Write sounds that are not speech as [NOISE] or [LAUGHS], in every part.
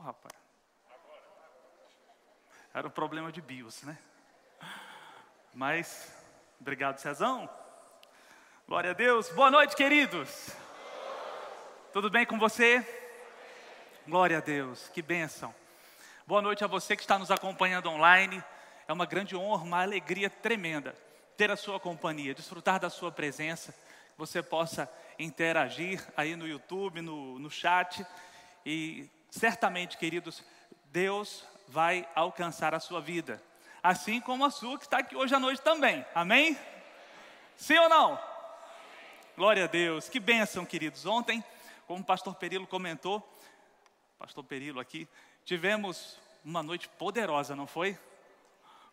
rapaz. Era o problema de BIOS, né? Mas, obrigado, Cezão. Glória a Deus. Boa noite, queridos. Tudo bem com você? Glória a Deus, que bênção. Boa noite a você que está nos acompanhando online. É uma grande honra, uma alegria tremenda ter a sua companhia, desfrutar da sua presença, você possa interagir aí no YouTube, no, no chat. E certamente, queridos, Deus vai alcançar a sua vida, assim como a sua que está aqui hoje à noite também. Amém? Sim ou não? Glória a Deus, que bênção, queridos. Ontem, como o pastor Perilo comentou, pastor Perilo aqui, tivemos uma noite poderosa, não foi?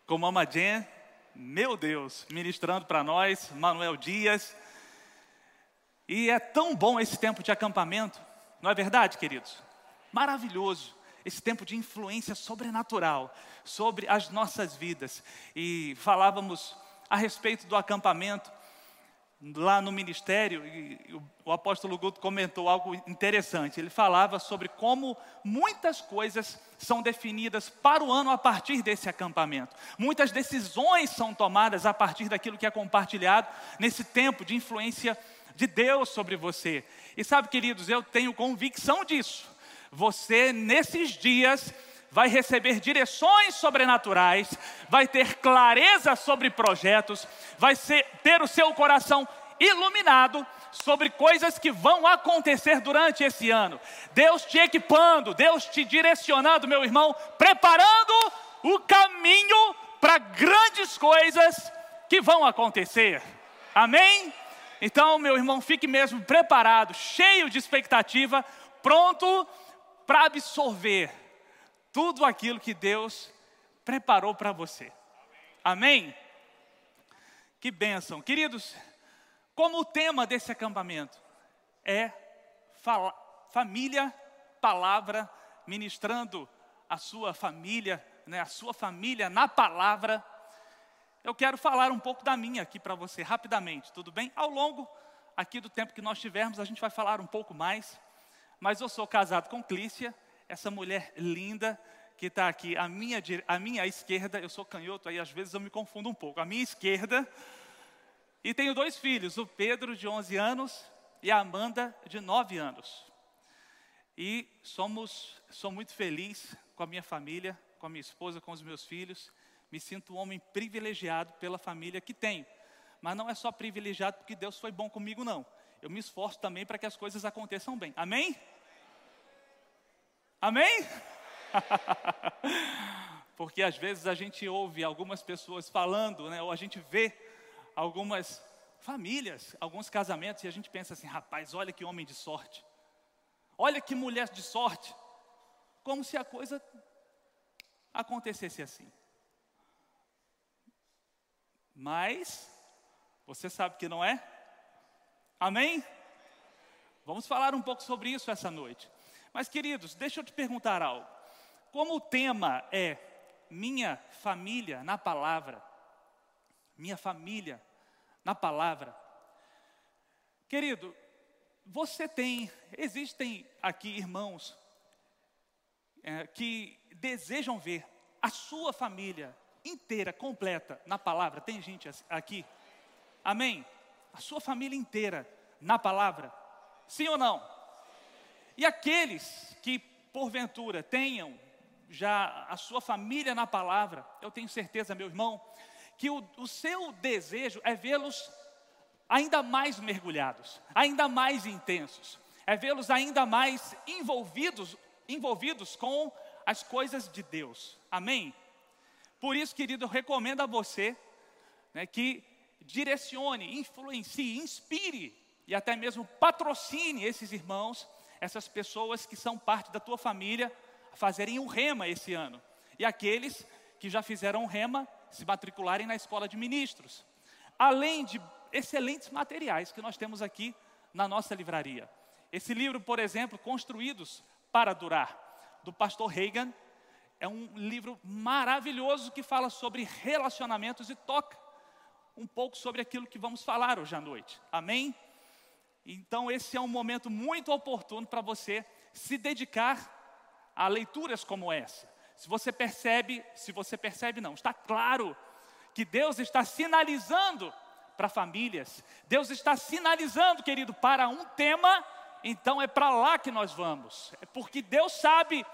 Com Mama Jen, meu Deus, ministrando para nós, Manuel Dias. E é tão bom esse tempo de acampamento, não é verdade, queridos? Maravilhoso esse tempo de influência sobrenatural sobre as nossas vidas. E falávamos a respeito do acampamento lá no ministério, e o apóstolo Guto comentou algo interessante. Ele falava sobre como muitas coisas são definidas para o ano a partir desse acampamento. Muitas decisões são tomadas a partir daquilo que é compartilhado nesse tempo de influência de Deus sobre você. E sabe, queridos, eu tenho convicção disso. Você, nesses dias, vai receber direções sobrenaturais, vai ter clareza sobre projetos, vai ser, ter o seu coração iluminado sobre coisas que vão acontecer durante esse ano. Deus te equipando, Deus te direcionando, meu irmão, preparando o caminho para grandes coisas que vão acontecer. Amém? Então, meu irmão, fique mesmo preparado, cheio de expectativa, pronto para absorver tudo aquilo que Deus preparou para você. Amém? Que bênção. Queridos, como o tema desse acampamento é fala, família, palavra, ministrando a sua família, né, a sua família na palavra, eu quero falar um pouco da minha aqui para você, rapidamente, tudo bem? Ao longo aqui do tempo que nós tivermos, a gente vai falar um pouco mais, mas eu sou casado com Clícia, essa mulher linda que está aqui à minha, à minha esquerda, eu sou canhoto, aí às vezes eu me confundo um pouco, à minha esquerda, e tenho dois filhos, o Pedro de 11 anos e a Amanda de 9 anos. E somos, sou muito feliz com a minha família, com a minha esposa, com os meus filhos. Me sinto um homem privilegiado pela família que tenho. Mas não é só privilegiado porque Deus foi bom comigo, não eu me esforço também para que as coisas aconteçam bem. Amém? Amém? [LAUGHS] Porque às vezes a gente ouve algumas pessoas falando, né, ou a gente vê algumas famílias, alguns casamentos, e a gente pensa assim: rapaz, olha que homem de sorte, olha que mulher de sorte, como se a coisa acontecesse assim. Mas, você sabe que não é? Amém? Vamos falar um pouco sobre isso essa noite. Mas, queridos, deixa eu te perguntar algo. Como o tema é minha família na palavra, minha família na palavra, querido, você tem, existem aqui irmãos é, que desejam ver a sua família inteira, completa na palavra. Tem gente aqui? Amém? A sua família inteira na palavra? Sim ou não? E aqueles que porventura tenham já a sua família na palavra, eu tenho certeza, meu irmão, que o, o seu desejo é vê-los ainda mais mergulhados, ainda mais intensos, é vê-los ainda mais envolvidos, envolvidos com as coisas de Deus. Amém? Por isso, querido, eu recomendo a você né, que direcione, influencie, inspire e até mesmo patrocine esses irmãos, essas pessoas que são parte da tua família, a fazerem o rema esse ano. E aqueles que já fizeram o rema, se matricularem na escola de ministros. Além de excelentes materiais que nós temos aqui na nossa livraria. Esse livro, por exemplo, Construídos para Durar, do pastor Reagan, é um livro maravilhoso que fala sobre relacionamentos e toca um pouco sobre aquilo que vamos falar hoje à noite. Amém? Então, esse é um momento muito oportuno para você se dedicar a leituras como essa. Se você percebe, se você percebe não, está claro que Deus está sinalizando para famílias. Deus está sinalizando, querido, para um tema, então é para lá que nós vamos. É porque Deus sabe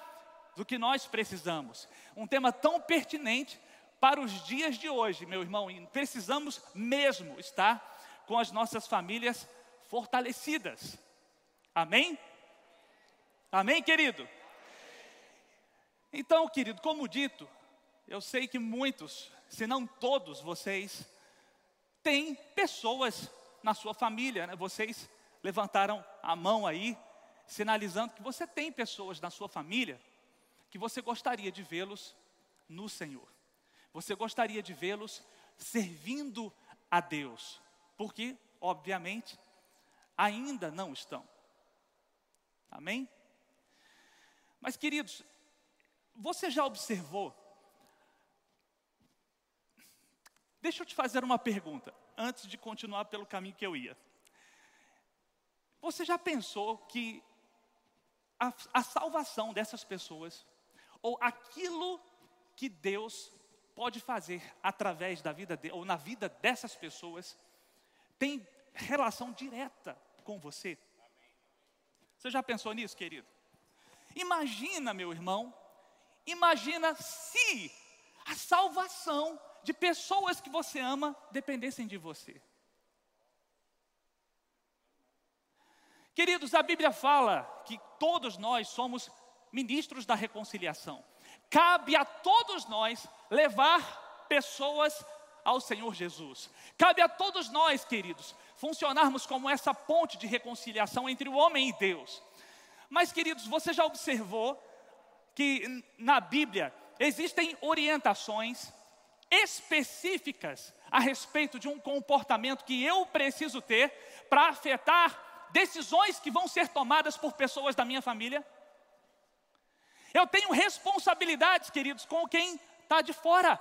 do que nós precisamos. Um tema tão pertinente para os dias de hoje, meu irmão, e precisamos mesmo estar com as nossas famílias fortalecidas. Amém? Amém, querido? Então, querido, como dito, eu sei que muitos, se não todos vocês, têm pessoas na sua família, né? Vocês levantaram a mão aí, sinalizando que você tem pessoas na sua família que você gostaria de vê-los no Senhor. Você gostaria de vê-los servindo a Deus, porque, obviamente, ainda não estão. Amém? Mas, queridos, você já observou? Deixa eu te fazer uma pergunta, antes de continuar pelo caminho que eu ia. Você já pensou que a, a salvação dessas pessoas ou aquilo que Deus pode fazer através da vida de, ou na vida dessas pessoas tem relação direta com você. Você já pensou nisso, querido? Imagina, meu irmão, imagina se a salvação de pessoas que você ama dependessem de você. Queridos, a Bíblia fala que todos nós somos ministros da reconciliação. Cabe a todos nós levar pessoas ao Senhor Jesus. Cabe a todos nós, queridos, funcionarmos como essa ponte de reconciliação entre o homem e Deus. Mas, queridos, você já observou que na Bíblia existem orientações específicas a respeito de um comportamento que eu preciso ter para afetar decisões que vão ser tomadas por pessoas da minha família? Eu tenho responsabilidades, queridos, com quem está de fora,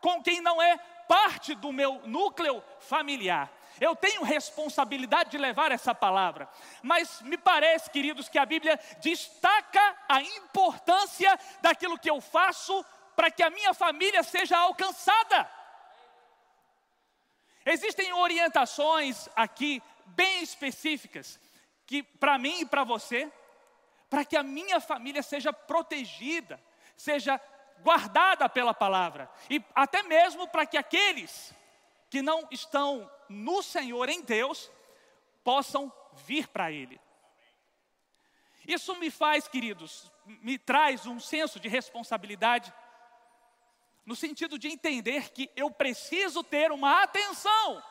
com quem não é parte do meu núcleo familiar. Eu tenho responsabilidade de levar essa palavra, mas me parece, queridos, que a Bíblia destaca a importância daquilo que eu faço para que a minha família seja alcançada. Existem orientações aqui bem específicas que para mim e para você para que a minha família seja protegida, seja guardada pela palavra, e até mesmo para que aqueles que não estão no Senhor, em Deus, possam vir para Ele. Isso me faz, queridos, me traz um senso de responsabilidade, no sentido de entender que eu preciso ter uma atenção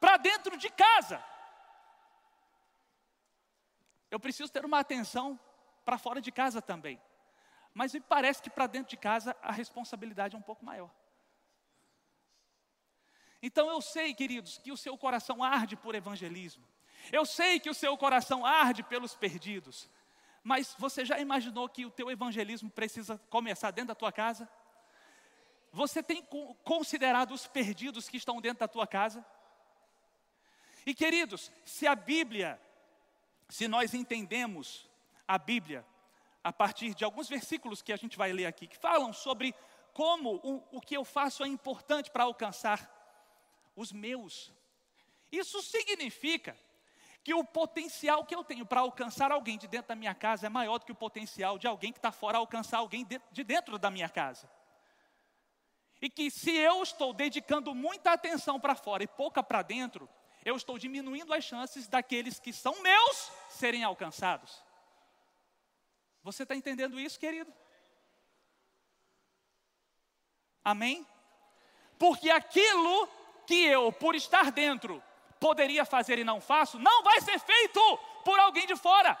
para dentro de casa. Eu preciso ter uma atenção para fora de casa também. Mas me parece que para dentro de casa a responsabilidade é um pouco maior. Então eu sei, queridos, que o seu coração arde por evangelismo. Eu sei que o seu coração arde pelos perdidos. Mas você já imaginou que o teu evangelismo precisa começar dentro da tua casa? Você tem considerado os perdidos que estão dentro da tua casa? E queridos, se a Bíblia se nós entendemos a Bíblia a partir de alguns versículos que a gente vai ler aqui, que falam sobre como o, o que eu faço é importante para alcançar os meus. Isso significa que o potencial que eu tenho para alcançar alguém de dentro da minha casa é maior do que o potencial de alguém que está fora alcançar alguém de dentro da minha casa. E que se eu estou dedicando muita atenção para fora e pouca para dentro, eu estou diminuindo as chances daqueles que são meus serem alcançados. Você está entendendo isso, querido? Amém? Porque aquilo que eu, por estar dentro, poderia fazer e não faço, não vai ser feito por alguém de fora.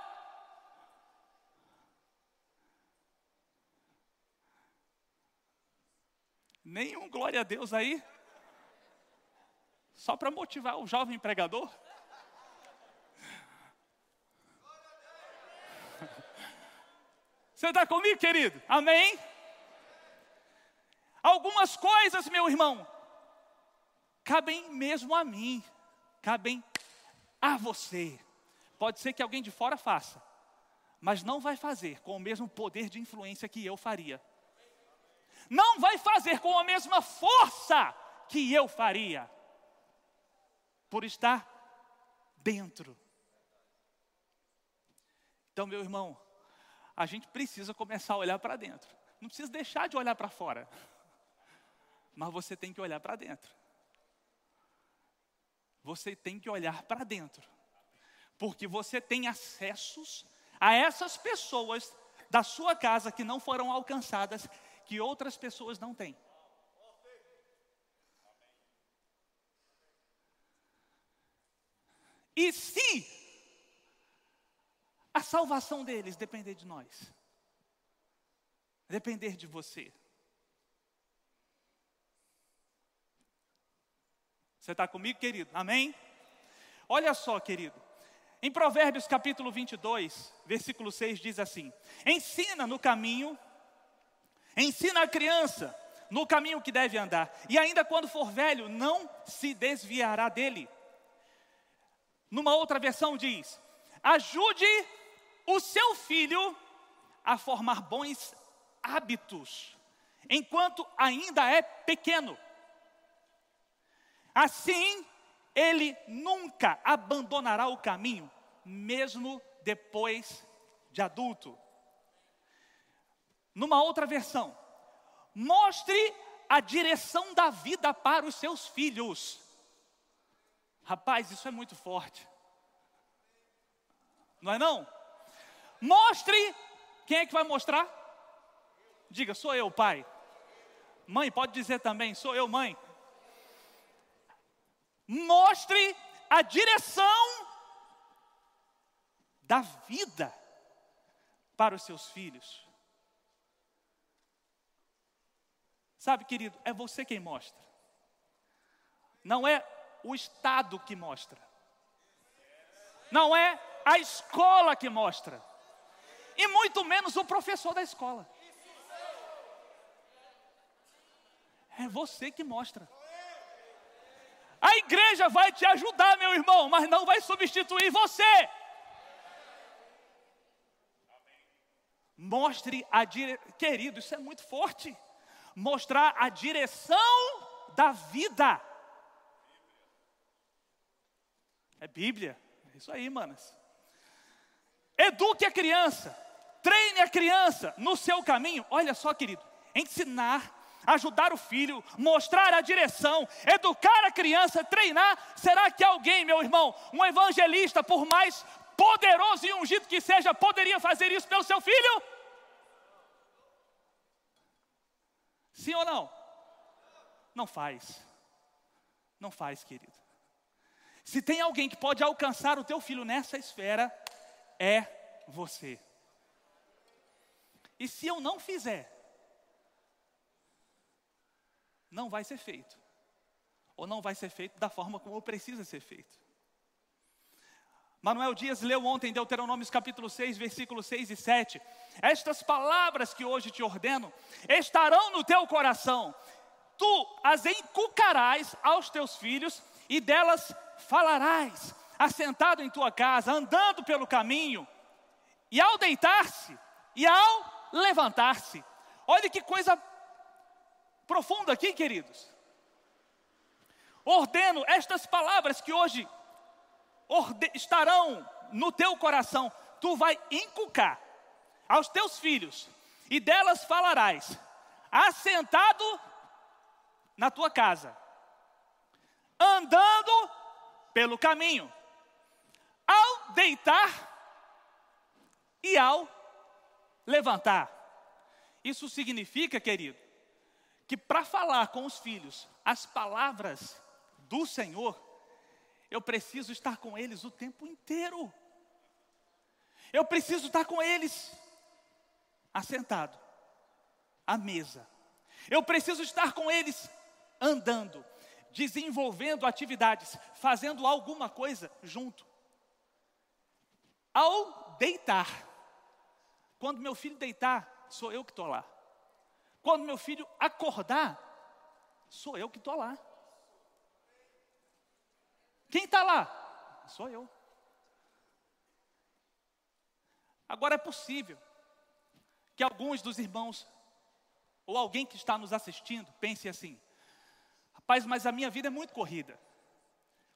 Nenhum glória a Deus aí. Só para motivar o jovem pregador? [LAUGHS] Você está comigo, querido? Amém? Algumas coisas, meu irmão, cabem mesmo a mim, cabem a você. Pode ser que alguém de fora faça, mas não vai fazer com o mesmo poder de influência que eu faria. Não vai fazer com a mesma força que eu faria, por estar dentro. Então, meu irmão, a gente precisa começar a olhar para dentro. Não precisa deixar de olhar para fora, [LAUGHS] mas você tem que olhar para dentro. Você tem que olhar para dentro, porque você tem acessos a essas pessoas da sua casa que não foram alcançadas, que outras pessoas não têm. E se a salvação deles depender de nós, depender de você, você está comigo, querido? Amém? Olha só, querido. Em Provérbios capítulo 22, versículo 6 diz assim: Ensina no caminho, ensina a criança no caminho que deve andar, e ainda quando for velho, não se desviará dele. Numa outra versão diz: Ajude o seu filho a formar bons hábitos, enquanto ainda é pequeno. Assim, ele nunca abandonará o caminho, mesmo depois de adulto. Numa outra versão, mostre a direção da vida para os seus filhos. Rapaz, isso é muito forte. Não é não? Mostre, quem é que vai mostrar? Diga, sou eu, pai. Mãe, pode dizer também, sou eu, mãe mostre a direção da vida para os seus filhos. Sabe, querido, é você quem mostra. Não é o Estado que mostra. Não é a escola que mostra. E muito menos o professor da escola. É você que mostra. A igreja vai te ajudar, meu irmão, mas não vai substituir você. Mostre a direção, querido, isso é muito forte. Mostrar a direção da vida. É Bíblia, é isso aí, manas. Eduque a criança, treine a criança no seu caminho. Olha só, querido, ensinar ajudar o filho, mostrar a direção, educar a criança, treinar. Será que alguém, meu irmão, um evangelista, por mais poderoso e ungido que seja, poderia fazer isso pelo seu filho? Sim ou não? Não faz. Não faz, querido. Se tem alguém que pode alcançar o teu filho nessa esfera, é você. E se eu não fizer, não vai ser feito. Ou não vai ser feito da forma como precisa ser feito. Manuel Dias leu ontem Deuteronômios capítulo 6, versículos 6 e 7. Estas palavras que hoje te ordeno estarão no teu coração. Tu as encucarás aos teus filhos e delas falarás, assentado em tua casa, andando pelo caminho, e ao deitar-se e ao levantar-se. Olha que coisa profundo aqui, queridos. Ordeno estas palavras que hoje estarão no teu coração, tu vai inculcar aos teus filhos, e delas falarás, assentado na tua casa, andando pelo caminho, ao deitar e ao levantar. Isso significa, querido, que para falar com os filhos as palavras do Senhor, eu preciso estar com eles o tempo inteiro. Eu preciso estar com eles assentado, à mesa. Eu preciso estar com eles andando, desenvolvendo atividades, fazendo alguma coisa junto. Ao deitar, quando meu filho deitar, sou eu que estou lá. Quando meu filho acordar, sou eu que estou lá. Quem está lá? Sou eu. Agora é possível que alguns dos irmãos, ou alguém que está nos assistindo, pense assim: rapaz, mas a minha vida é muito corrida.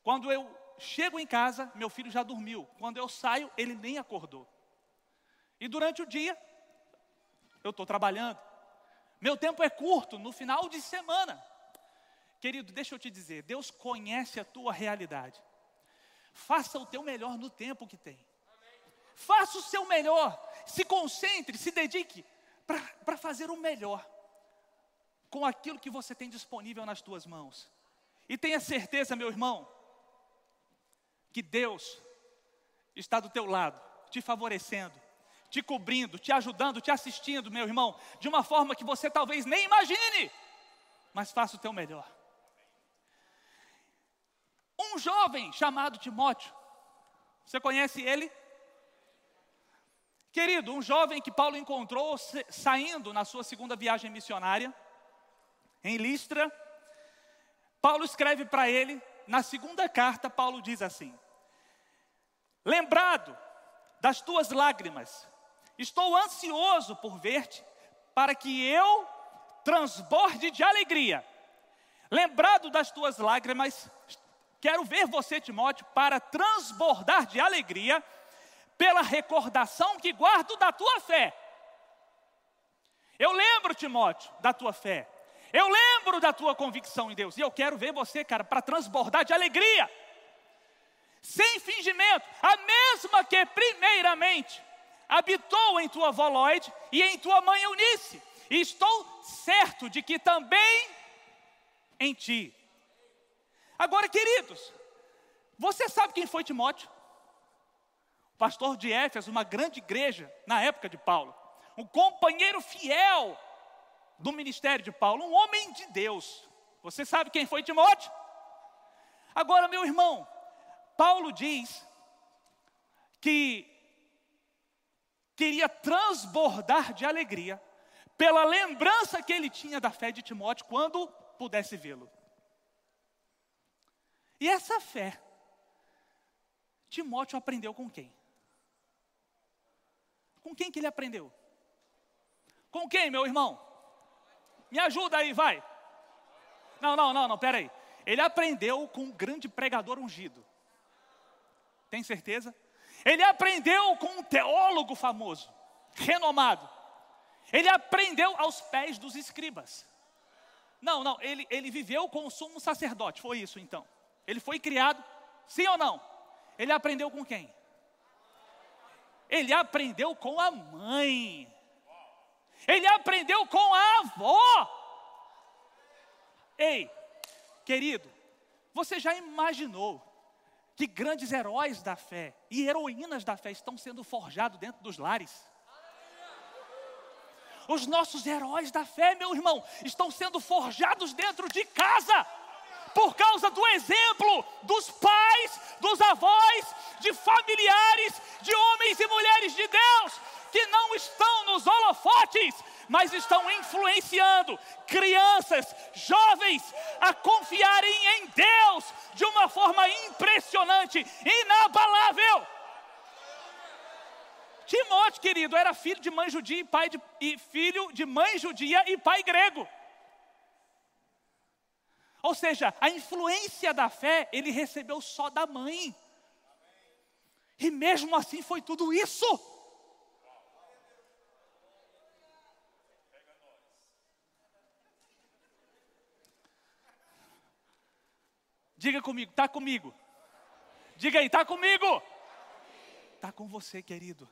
Quando eu chego em casa, meu filho já dormiu. Quando eu saio, ele nem acordou. E durante o dia, eu estou trabalhando. Meu tempo é curto, no final de semana. Querido, deixa eu te dizer, Deus conhece a tua realidade. Faça o teu melhor no tempo que tem. Faça o seu melhor. Se concentre, se dedique para fazer o melhor com aquilo que você tem disponível nas tuas mãos. E tenha certeza, meu irmão, que Deus está do teu lado, te favorecendo, te cobrindo, te ajudando, te assistindo, meu irmão, de uma forma que você talvez nem imagine, mas faça o teu melhor. Um jovem chamado Timóteo, você conhece ele? Querido, um jovem que Paulo encontrou saindo na sua segunda viagem missionária, em Listra, Paulo escreve para ele, na segunda carta, Paulo diz assim: Lembrado das tuas lágrimas, estou ansioso por ver-te, para que eu transborde de alegria. Lembrado das tuas lágrimas, quero ver você, Timóteo, para transbordar de alegria pela recordação que guardo da tua fé. Eu lembro, Timóteo, da tua fé. Eu lembro da tua convicção em Deus. E eu quero ver você, cara, para transbordar de alegria. Sem fingimento. A mesma que, primeiramente, habitou em tua voloide e em tua mãe Eunice. E estou certo de que também em ti. Agora, queridos, você sabe quem foi Timóteo? pastor de Éfeso, uma grande igreja na época de Paulo, um companheiro fiel do ministério de Paulo, um homem de Deus. Você sabe quem foi Timóteo? Agora, meu irmão, Paulo diz que queria transbordar de alegria pela lembrança que ele tinha da fé de Timóteo quando pudesse vê-lo. E essa fé, Timóteo aprendeu com quem? Com quem que ele aprendeu? Com quem, meu irmão? Me ajuda aí, vai. Não, não, não, não, peraí. Ele aprendeu com um grande pregador ungido. Tem certeza? Ele aprendeu com um teólogo famoso, renomado. Ele aprendeu aos pés dos escribas. Não, não, ele, ele viveu com o sumo sacerdote, foi isso então. Ele foi criado, sim ou não? Ele aprendeu com quem? Ele aprendeu com a mãe. Ele aprendeu com a avó. Ei, querido, você já imaginou que grandes heróis da fé e heroínas da fé estão sendo forjados dentro dos lares? Os nossos heróis da fé, meu irmão, estão sendo forjados dentro de casa por causa do exemplo dos pais, dos avós, de familiares, de homens e mulheres de Deus, que não estão nos holofotes, mas estão influenciando crianças, jovens, a confiarem em Deus de uma forma impressionante, inabalável. Timóteo, querido, era filho de mãe judia e pai de, e filho de mãe judia e pai grego. Ou seja, a influência da fé ele recebeu só da mãe. E mesmo assim foi tudo isso. Diga comigo, está comigo. Diga aí, está comigo? Está com você, querido.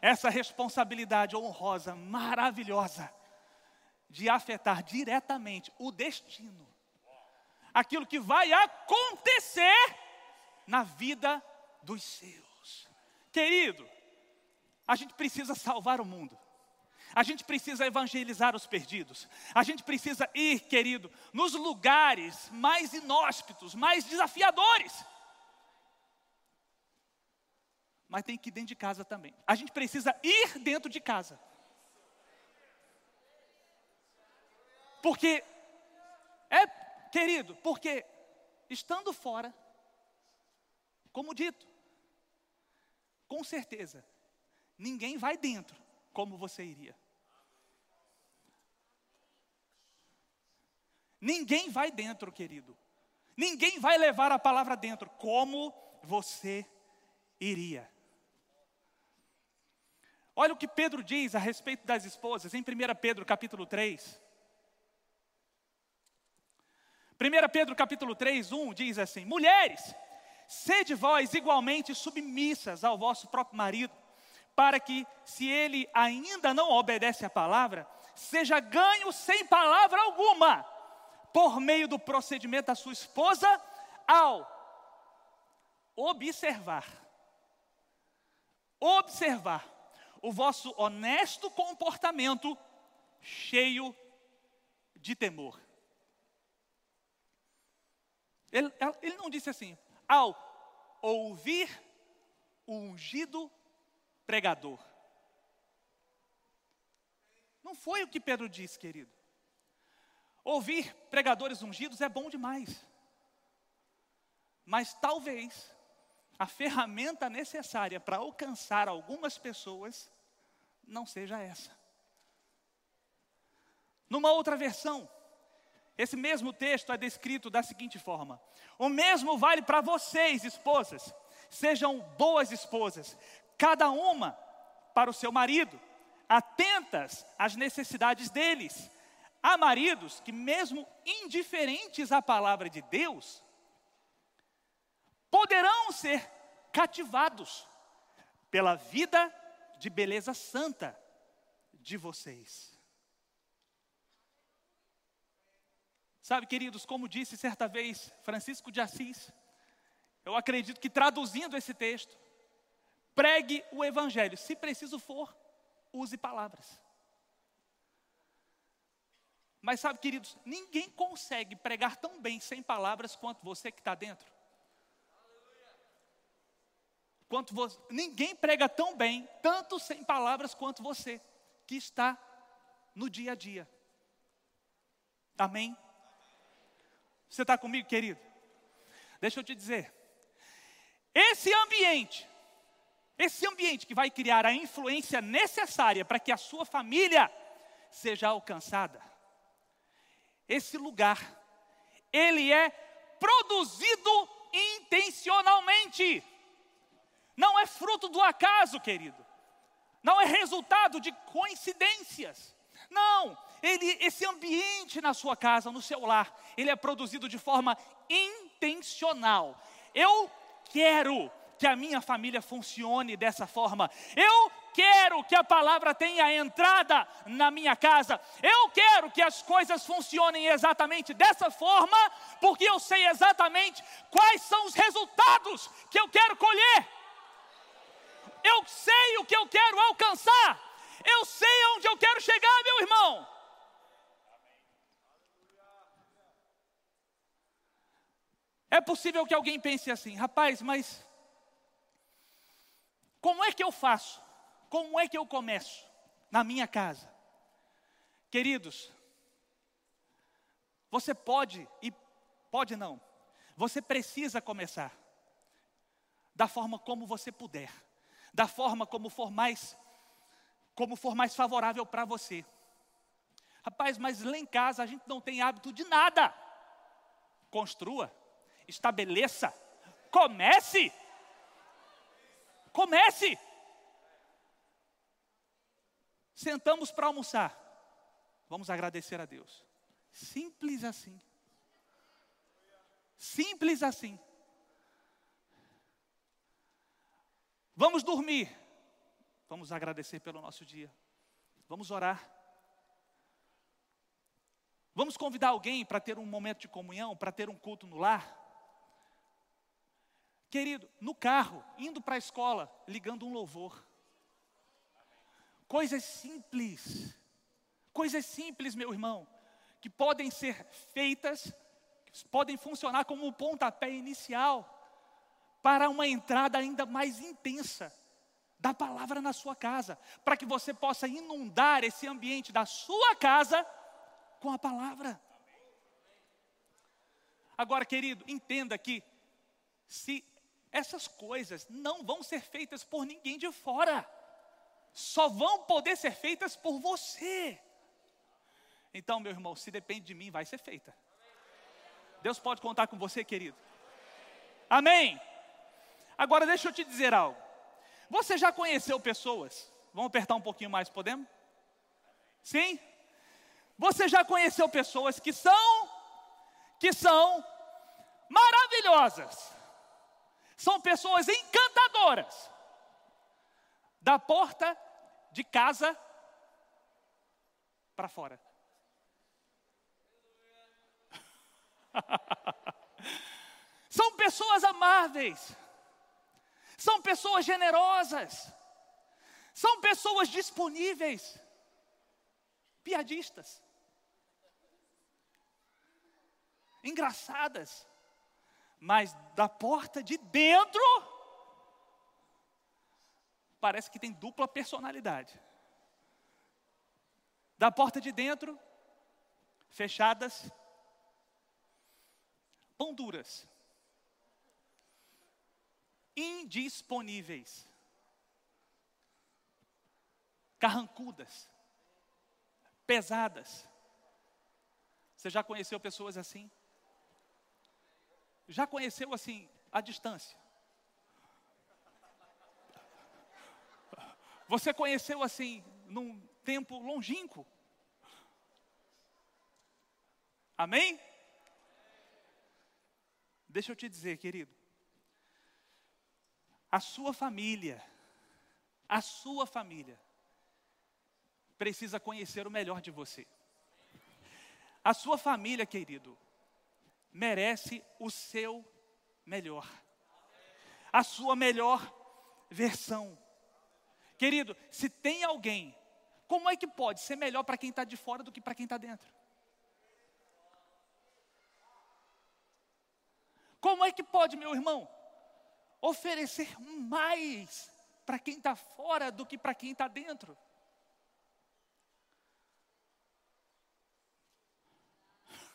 Essa responsabilidade honrosa, maravilhosa de afetar diretamente o destino, aquilo que vai acontecer na vida dos seus. Querido, a gente precisa salvar o mundo. A gente precisa evangelizar os perdidos. A gente precisa ir, querido, nos lugares mais inóspitos, mais desafiadores. Mas tem que ir dentro de casa também. A gente precisa ir dentro de casa. Porque, é, querido, porque estando fora, como dito, com certeza, ninguém vai dentro como você iria. Ninguém vai dentro, querido. Ninguém vai levar a palavra dentro como você iria. Olha o que Pedro diz a respeito das esposas em 1 Pedro capítulo 3. 1 Pedro capítulo 3, 1 diz assim: Mulheres, sede vós igualmente submissas ao vosso próprio marido, para que, se ele ainda não obedece à palavra, seja ganho sem palavra alguma, por meio do procedimento da sua esposa, ao observar, observar o vosso honesto comportamento cheio de temor. Ele, ele não disse assim, ao ouvir o ungido pregador. Não foi o que Pedro disse, querido. Ouvir pregadores ungidos é bom demais. Mas talvez a ferramenta necessária para alcançar algumas pessoas não seja essa. Numa outra versão, esse mesmo texto é descrito da seguinte forma: O mesmo vale para vocês, esposas. Sejam boas esposas, cada uma para o seu marido, atentas às necessidades deles. Há maridos que, mesmo indiferentes à palavra de Deus, poderão ser cativados pela vida de beleza santa de vocês. Sabe, queridos, como disse certa vez Francisco de Assis, eu acredito que traduzindo esse texto, pregue o Evangelho, se preciso for, use palavras. Mas sabe, queridos, ninguém consegue pregar tão bem sem palavras quanto você que está dentro. Quanto você, ninguém prega tão bem, tanto sem palavras quanto você, que está no dia a dia. Amém? Você está comigo, querido? Deixa eu te dizer. Esse ambiente, esse ambiente que vai criar a influência necessária para que a sua família seja alcançada, esse lugar, ele é produzido intencionalmente, não é fruto do acaso, querido, não é resultado de coincidências, não, ele, esse ambiente na sua casa, no seu lar, ele é produzido de forma intencional. Eu quero que a minha família funcione dessa forma. Eu quero que a palavra tenha entrada na minha casa. Eu quero que as coisas funcionem exatamente dessa forma, porque eu sei exatamente quais são os resultados que eu quero colher. Eu sei o que eu quero alcançar. Eu sei aonde eu quero chegar, meu irmão. É possível que alguém pense assim, rapaz, mas como é que eu faço? Como é que eu começo na minha casa? Queridos, você pode e pode não. Você precisa começar da forma como você puder, da forma como for mais como for mais favorável para você. Rapaz, mas lá em casa a gente não tem hábito de nada. Construa estabeleça, comece. Comece. Sentamos para almoçar. Vamos agradecer a Deus. Simples assim. Simples assim. Vamos dormir. Vamos agradecer pelo nosso dia. Vamos orar. Vamos convidar alguém para ter um momento de comunhão, para ter um culto no lar. Querido, no carro, indo para a escola, ligando um louvor. Coisas simples, coisas simples, meu irmão, que podem ser feitas, podem funcionar como um pontapé inicial para uma entrada ainda mais intensa da palavra na sua casa, para que você possa inundar esse ambiente da sua casa com a palavra. Agora, querido, entenda que se essas coisas não vão ser feitas por ninguém de fora. só vão poder ser feitas por você. Então, meu irmão, se depende de mim, vai ser feita. Deus pode contar com você, querido. Amém. Agora deixa eu te dizer algo. Você já conheceu pessoas? Vamos apertar um pouquinho mais, podemos? Sim? Você já conheceu pessoas que são que são maravilhosas. São pessoas encantadoras. Da porta de casa para fora. [LAUGHS] São pessoas amáveis, são pessoas generosas, são pessoas disponíveis, piadistas, engraçadas, mas da porta de dentro, parece que tem dupla personalidade. Da porta de dentro, fechadas, pão duras, indisponíveis, carrancudas, pesadas. Você já conheceu pessoas assim? Já conheceu assim, à distância? Você conheceu assim, num tempo longínquo? Amém? Deixa eu te dizer, querido. A sua família, a sua família, precisa conhecer o melhor de você. A sua família, querido, merece o seu melhor, a sua melhor versão. Querido, se tem alguém, como é que pode ser melhor para quem está de fora do que para quem está dentro? Como é que pode, meu irmão, oferecer mais para quem está fora do que para quem está dentro?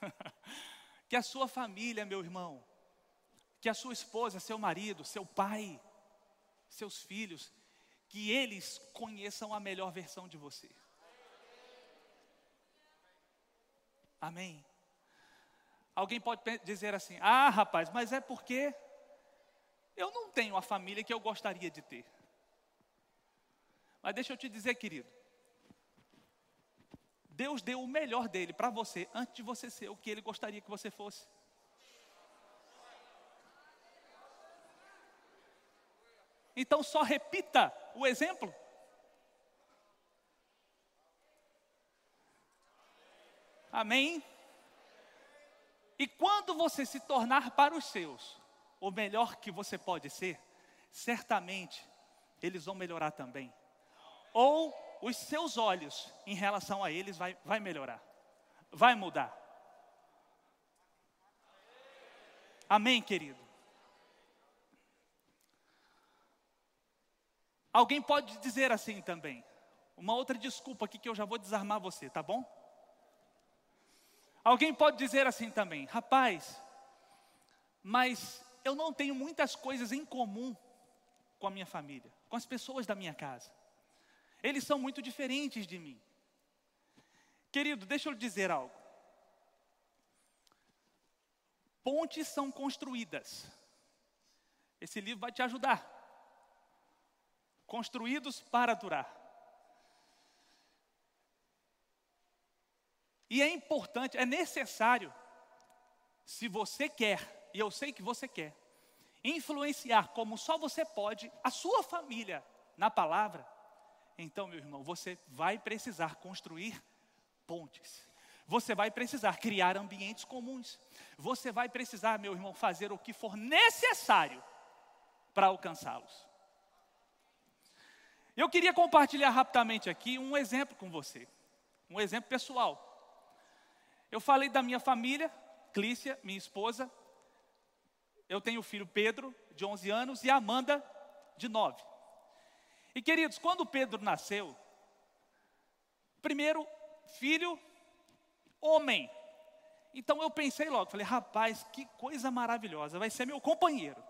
[LAUGHS] que a sua família, meu irmão, que a sua esposa, seu marido, seu pai, seus filhos, que eles conheçam a melhor versão de você. Amém. Alguém pode dizer assim: ah, rapaz, mas é porque eu não tenho a família que eu gostaria de ter. Mas deixa eu te dizer, querido, Deus deu o melhor dele para você antes de você ser o que ele gostaria que você fosse. Então só repita o exemplo. Amém? E quando você se tornar para os seus o melhor que você pode ser, certamente eles vão melhorar também. Ou os seus olhos em relação a eles vai, vai melhorar, vai mudar. Amém, querido? Alguém pode dizer assim também, uma outra desculpa aqui que eu já vou desarmar você, tá bom? Alguém pode dizer assim também, rapaz, mas eu não tenho muitas coisas em comum com a minha família, com as pessoas da minha casa. Eles são muito diferentes de mim. Querido, deixa eu lhe dizer algo. Pontes são construídas. Esse livro vai te ajudar. Construídos para durar. E é importante, é necessário, se você quer, e eu sei que você quer, influenciar como só você pode a sua família na palavra, então, meu irmão, você vai precisar construir pontes. Você vai precisar criar ambientes comuns. Você vai precisar, meu irmão, fazer o que for necessário para alcançá-los. Eu queria compartilhar rapidamente aqui um exemplo com você, um exemplo pessoal. Eu falei da minha família, Clícia, minha esposa. Eu tenho o filho Pedro, de 11 anos, e Amanda, de 9. E queridos, quando Pedro nasceu, primeiro filho, homem. Então eu pensei logo, falei, rapaz, que coisa maravilhosa, vai ser meu companheiro.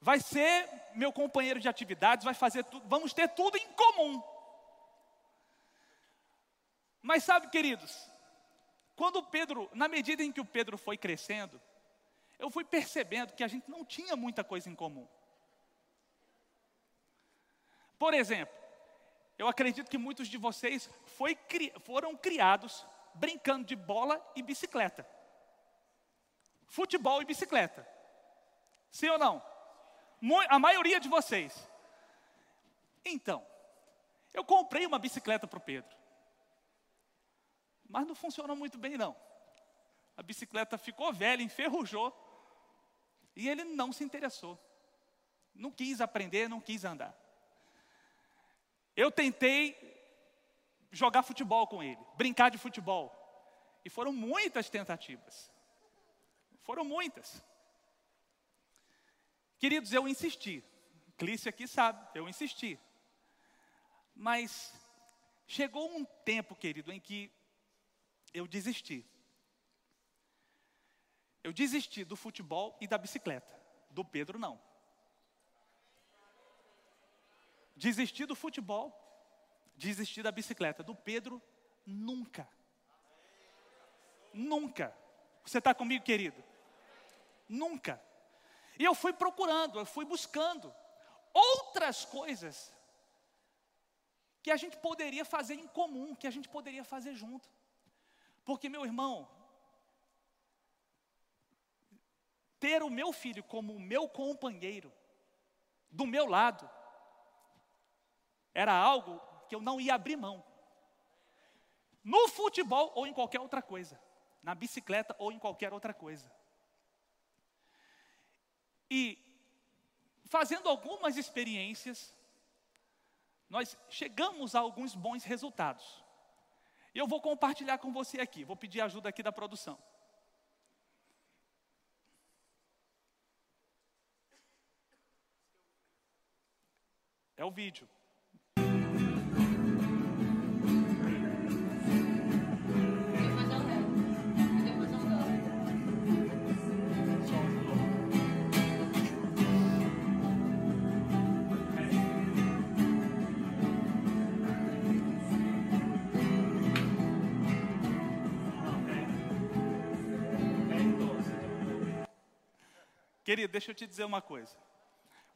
vai ser meu companheiro de atividades, vai fazer tudo, vamos ter tudo em comum. Mas sabe, queridos, quando Pedro, na medida em que o Pedro foi crescendo, eu fui percebendo que a gente não tinha muita coisa em comum. Por exemplo, eu acredito que muitos de vocês foi, foram criados brincando de bola e bicicleta. Futebol e bicicleta. Sim ou não? A maioria de vocês. Então, eu comprei uma bicicleta para o Pedro. Mas não funcionou muito bem, não. A bicicleta ficou velha, enferrujou. E ele não se interessou. Não quis aprender, não quis andar. Eu tentei jogar futebol com ele, brincar de futebol. E foram muitas tentativas. Foram muitas. Queridos, eu insisti. Clícia aqui sabe, eu insisti. Mas chegou um tempo, querido, em que eu desisti. Eu desisti do futebol e da bicicleta. Do Pedro, não. Desisti do futebol, desisti da bicicleta. Do Pedro, nunca. Nunca. Você está comigo, querido? Nunca. E eu fui procurando, eu fui buscando outras coisas que a gente poderia fazer em comum, que a gente poderia fazer junto. Porque, meu irmão, ter o meu filho como o meu companheiro, do meu lado, era algo que eu não ia abrir mão. No futebol ou em qualquer outra coisa, na bicicleta ou em qualquer outra coisa. E fazendo algumas experiências, nós chegamos a alguns bons resultados. Eu vou compartilhar com você aqui, vou pedir ajuda aqui da produção. É o vídeo. Querido, deixa eu te dizer uma coisa.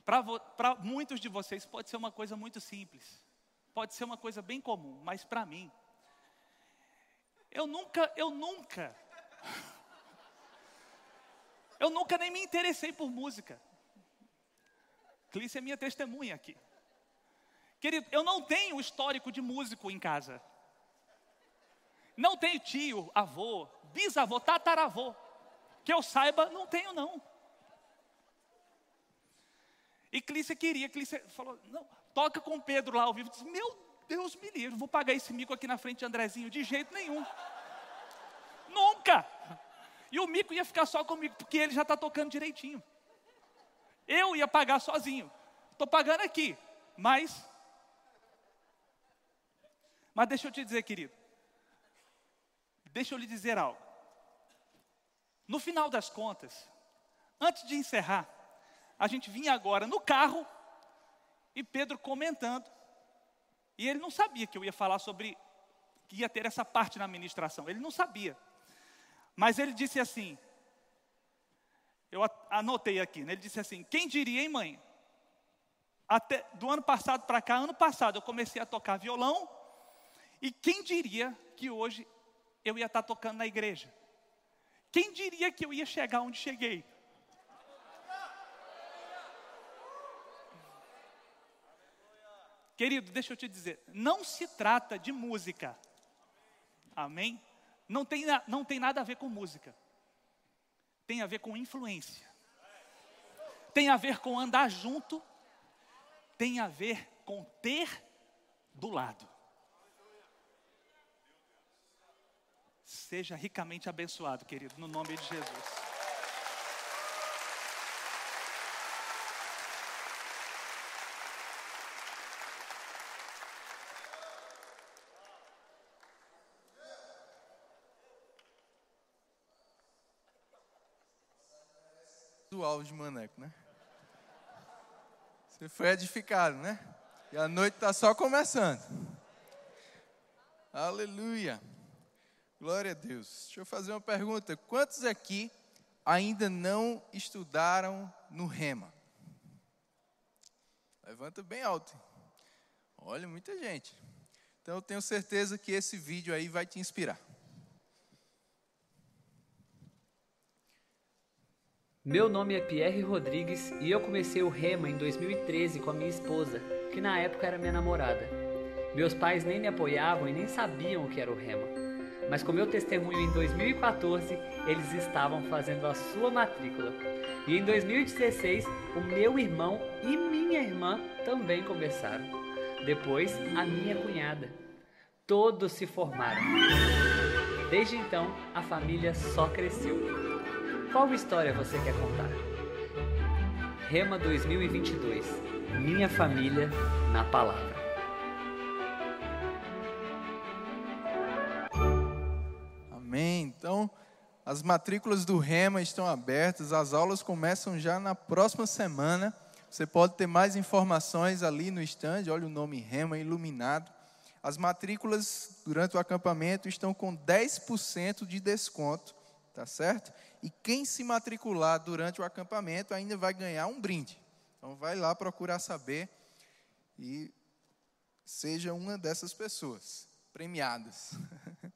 Para muitos de vocês pode ser uma coisa muito simples, pode ser uma coisa bem comum, mas para mim, eu nunca, eu nunca, [LAUGHS] eu nunca nem me interessei por música. Clícia é minha testemunha aqui. Querido, eu não tenho histórico de músico em casa. Não tenho tio, avô, bisavô, tataravô. Que eu saiba, não tenho não. E Clícia queria, Clícia falou, não, toca com Pedro lá ao vivo. Disse, meu Deus me livre, vou pagar esse mico aqui na frente de Andrezinho, de jeito nenhum. Nunca! E o mico ia ficar só comigo, porque ele já está tocando direitinho. Eu ia pagar sozinho. Estou pagando aqui, mas. Mas deixa eu te dizer, querido. Deixa eu lhe dizer algo. No final das contas, antes de encerrar, a gente vinha agora no carro e Pedro comentando. E ele não sabia que eu ia falar sobre que ia ter essa parte na administração. Ele não sabia. Mas ele disse assim: eu anotei aqui, né? ele disse assim: quem diria, hein, mãe? Até do ano passado para cá, ano passado, eu comecei a tocar violão, e quem diria que hoje eu ia estar tocando na igreja? Quem diria que eu ia chegar onde cheguei? Querido, deixa eu te dizer, não se trata de música. Amém? Não tem, não tem nada a ver com música. Tem a ver com influência. Tem a ver com andar junto. Tem a ver com ter do lado. Seja ricamente abençoado, querido, no nome de Jesus. Do Alves Maneco, né? Você foi edificado, né? E a noite está só começando. Aleluia. Glória a Deus. Deixa eu fazer uma pergunta. Quantos aqui ainda não estudaram no Rema? Levanta bem alto. Olha, muita gente. Então eu tenho certeza que esse vídeo aí vai te inspirar. Meu nome é Pierre Rodrigues e eu comecei o Rema em 2013 com a minha esposa, que na época era minha namorada. Meus pais nem me apoiavam e nem sabiam o que era o Rema. Mas com meu testemunho em 2014, eles estavam fazendo a sua matrícula. E em 2016, o meu irmão e minha irmã também começaram. Depois, a minha cunhada. Todos se formaram. Desde então, a família só cresceu. Qual história você quer contar? Rema 2022 Minha família na palavra. Amém. Então, as matrículas do Rema estão abertas, as aulas começam já na próxima semana. Você pode ter mais informações ali no stand, olha o nome Rema iluminado. As matrículas durante o acampamento estão com 10% de desconto, tá certo? E quem se matricular durante o acampamento ainda vai ganhar um brinde. Então vai lá procurar saber e seja uma dessas pessoas premiadas. [LAUGHS]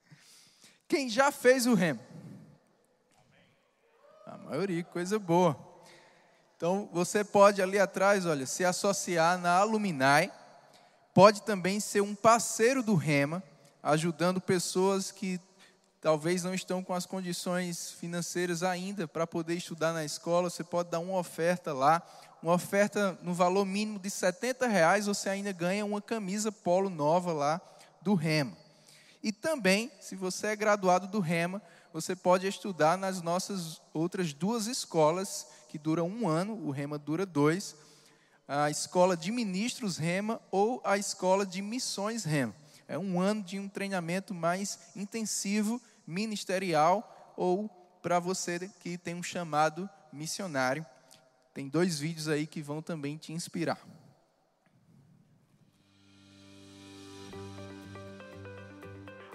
Quem já fez o remo? A maioria, coisa boa. Então você pode ali atrás, olha, se associar na Alumni, pode também ser um parceiro do Rema, ajudando pessoas que talvez não estão com as condições financeiras ainda para poder estudar na escola, você pode dar uma oferta lá, uma oferta no valor mínimo de 70 reais, você ainda ganha uma camisa polo nova lá do Rema. E também, se você é graduado do Rema, você pode estudar nas nossas outras duas escolas, que duram um ano, o Rema dura dois, a escola de ministros Rema ou a escola de missões Rema. É um ano de um treinamento mais intensivo ministerial ou para você que tem um chamado missionário. Tem dois vídeos aí que vão também te inspirar.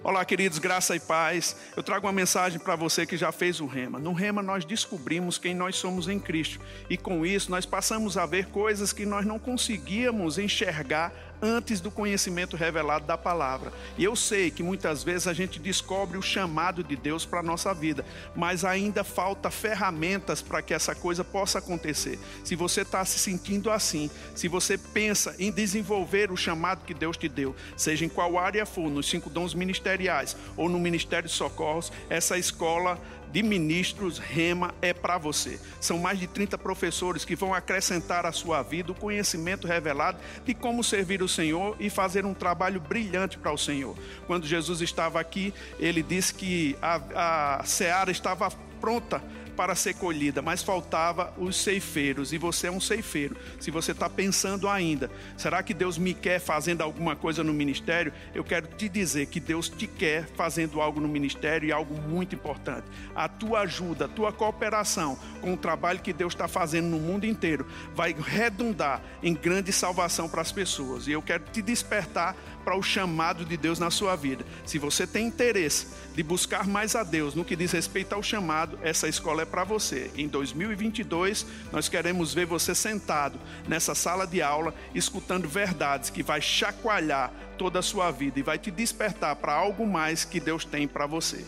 Olá, queridos, graça e paz. Eu trago uma mensagem para você que já fez o rema. No rema nós descobrimos quem nós somos em Cristo e com isso nós passamos a ver coisas que nós não conseguíamos enxergar antes do conhecimento revelado da palavra. E eu sei que muitas vezes a gente descobre o chamado de Deus para a nossa vida, mas ainda falta ferramentas para que essa coisa possa acontecer. Se você está se sentindo assim, se você pensa em desenvolver o chamado que Deus te deu, seja em qual área for, nos cinco dons ministeriais ou no Ministério de Socorros, essa escola de ministros Rema é para você. São mais de 30 professores que vão acrescentar à sua vida o conhecimento revelado de como servir o Senhor e fazer um trabalho brilhante para o Senhor. Quando Jesus estava aqui, ele disse que a, a seara estava pronta para ser colhida, mas faltava os ceifeiros, e você é um ceifeiro. Se você está pensando ainda, será que Deus me quer fazendo alguma coisa no ministério? Eu quero te dizer que Deus te quer fazendo algo no ministério e algo muito importante. A tua ajuda, a tua cooperação com o trabalho que Deus está fazendo no mundo inteiro vai redundar em grande salvação para as pessoas. E eu quero te despertar para o chamado de Deus na sua vida. Se você tem interesse de buscar mais a Deus no que diz respeito ao chamado, essa escola é para você. Em 2022, nós queremos ver você sentado nessa sala de aula, escutando verdades que vai chacoalhar toda a sua vida e vai te despertar para algo mais que Deus tem para você.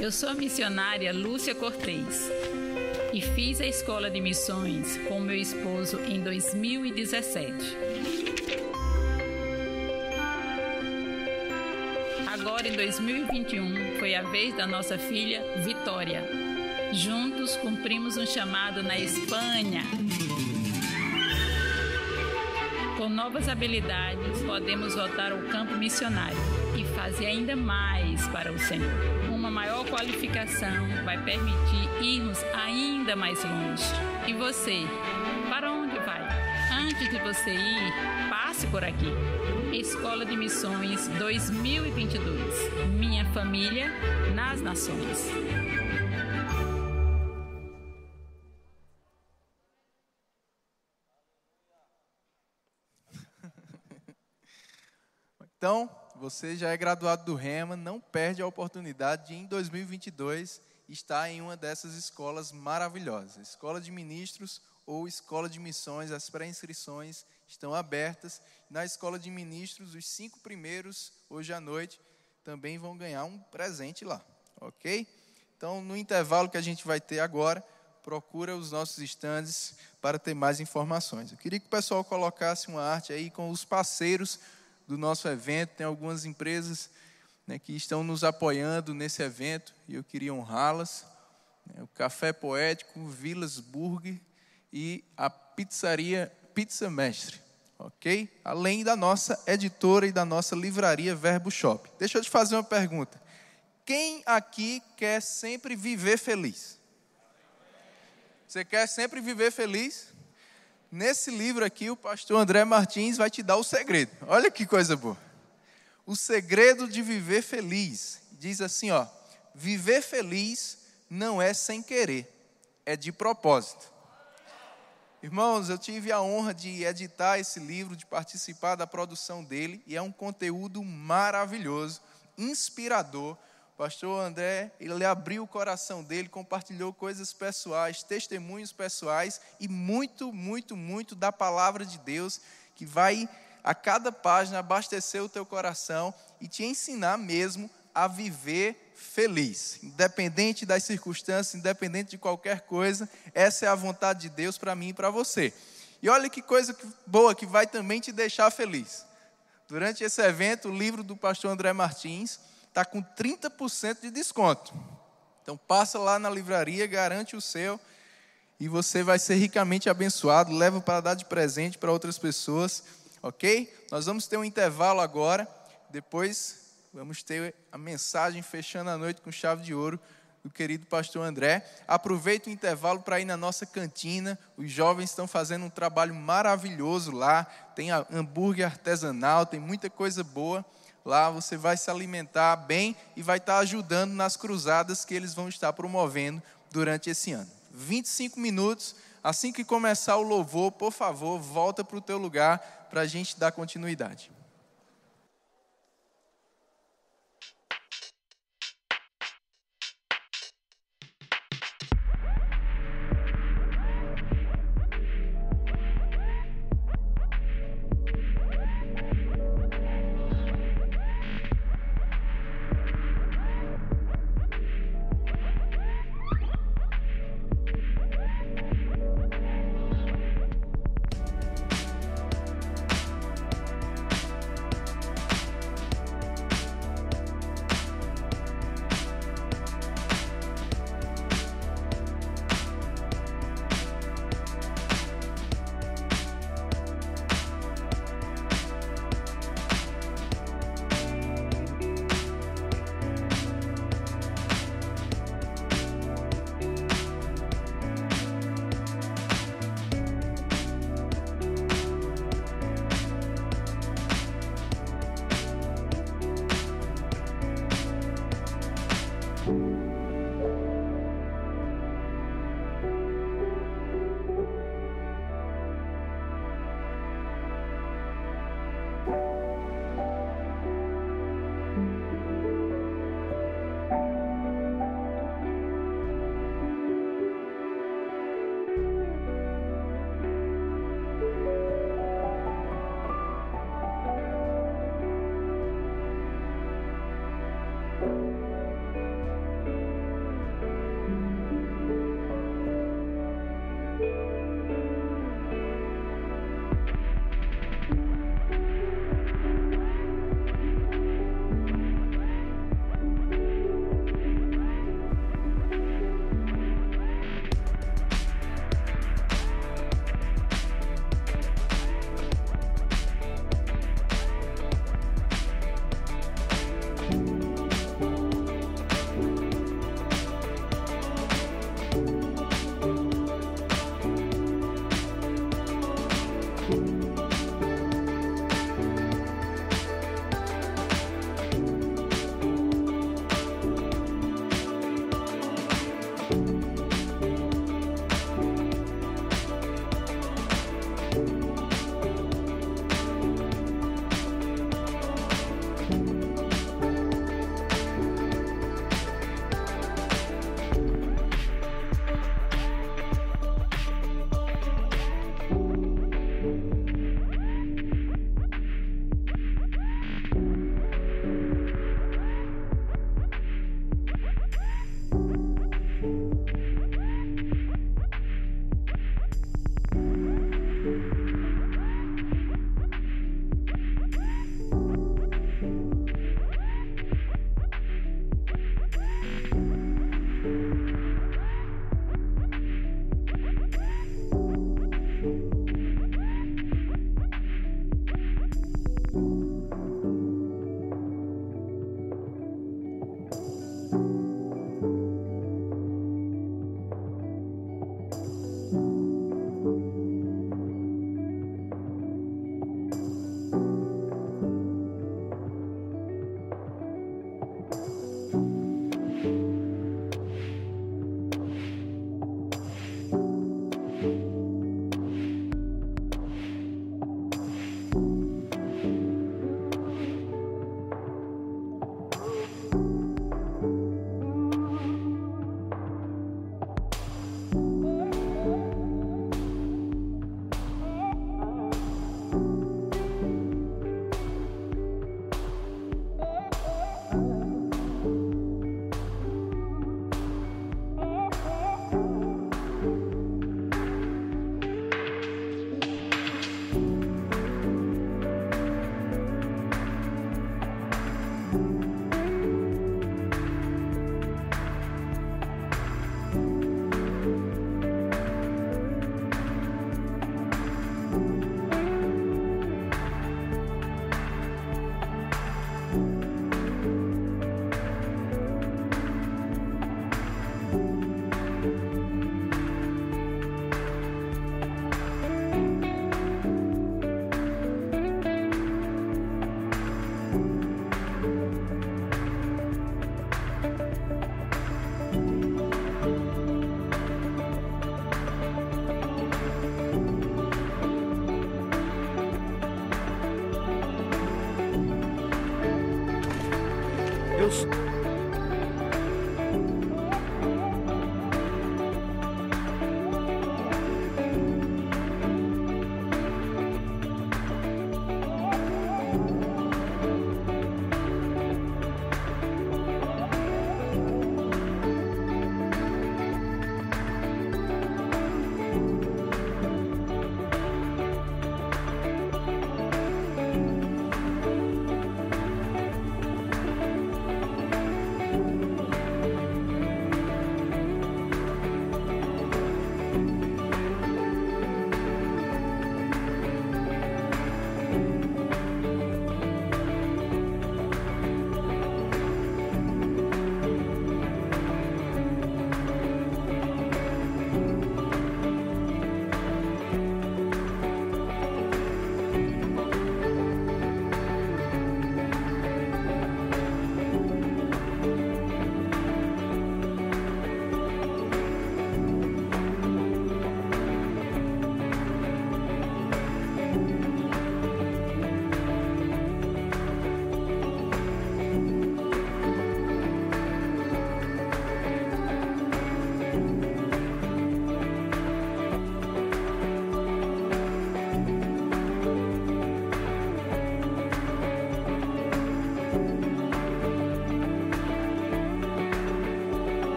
Eu sou a missionária Lúcia Cortez e fiz a escola de missões com meu esposo em 2017. Agora em 2021 foi a vez da nossa filha Vitória. Juntos cumprimos um chamado na Espanha. Com novas habilidades, podemos voltar ao campo missionário e fazer ainda mais para o Senhor uma maior qualificação vai permitir irmos ainda mais longe. E você, para onde vai? Antes de você ir, passe por aqui. Escola de Missões 2022. Minha família nas nações. Então, você já é graduado do Rema, não perde a oportunidade de, em 2022, estar em uma dessas escolas maravilhosas. Escola de Ministros ou Escola de Missões, as pré-inscrições estão abertas. Na Escola de Ministros, os cinco primeiros, hoje à noite, também vão ganhar um presente lá, ok? Então, no intervalo que a gente vai ter agora, procura os nossos estandes para ter mais informações. Eu queria que o pessoal colocasse uma arte aí com os parceiros do nosso evento. Tem algumas empresas né, que estão nos apoiando nesse evento e eu queria honrá-las. Né, o Café Poético, Vilas Burger e a pizzaria Pizza Mestre, ok? Além da nossa editora e da nossa livraria Verbo Shop. Deixa eu te fazer uma pergunta. Quem aqui quer sempre viver feliz? Você quer sempre viver feliz? Nesse livro aqui, o pastor André Martins vai te dar o segredo. Olha que coisa boa. O segredo de viver feliz. Diz assim, ó: viver feliz não é sem querer, é de propósito. Irmãos, eu tive a honra de editar esse livro, de participar da produção dele, e é um conteúdo maravilhoso, inspirador pastor André, ele abriu o coração dele, compartilhou coisas pessoais, testemunhos pessoais e muito, muito, muito da palavra de Deus que vai a cada página abastecer o teu coração e te ensinar mesmo a viver feliz, independente das circunstâncias, independente de qualquer coisa, essa é a vontade de Deus para mim e para você. E olha que coisa boa que vai também te deixar feliz. Durante esse evento, o livro do pastor André Martins, está com 30% de desconto. Então passa lá na livraria, garante o seu e você vai ser ricamente abençoado. Leva para dar de presente para outras pessoas, ok? Nós vamos ter um intervalo agora. Depois vamos ter a mensagem fechando a noite com chave de ouro do querido pastor André. Aproveita o intervalo para ir na nossa cantina. Os jovens estão fazendo um trabalho maravilhoso lá. Tem hambúrguer artesanal, tem muita coisa boa. Lá você vai se alimentar bem e vai estar ajudando nas cruzadas que eles vão estar promovendo durante esse ano. 25 minutos. Assim que começar o louvor, por favor, volta para o teu lugar para a gente dar continuidade.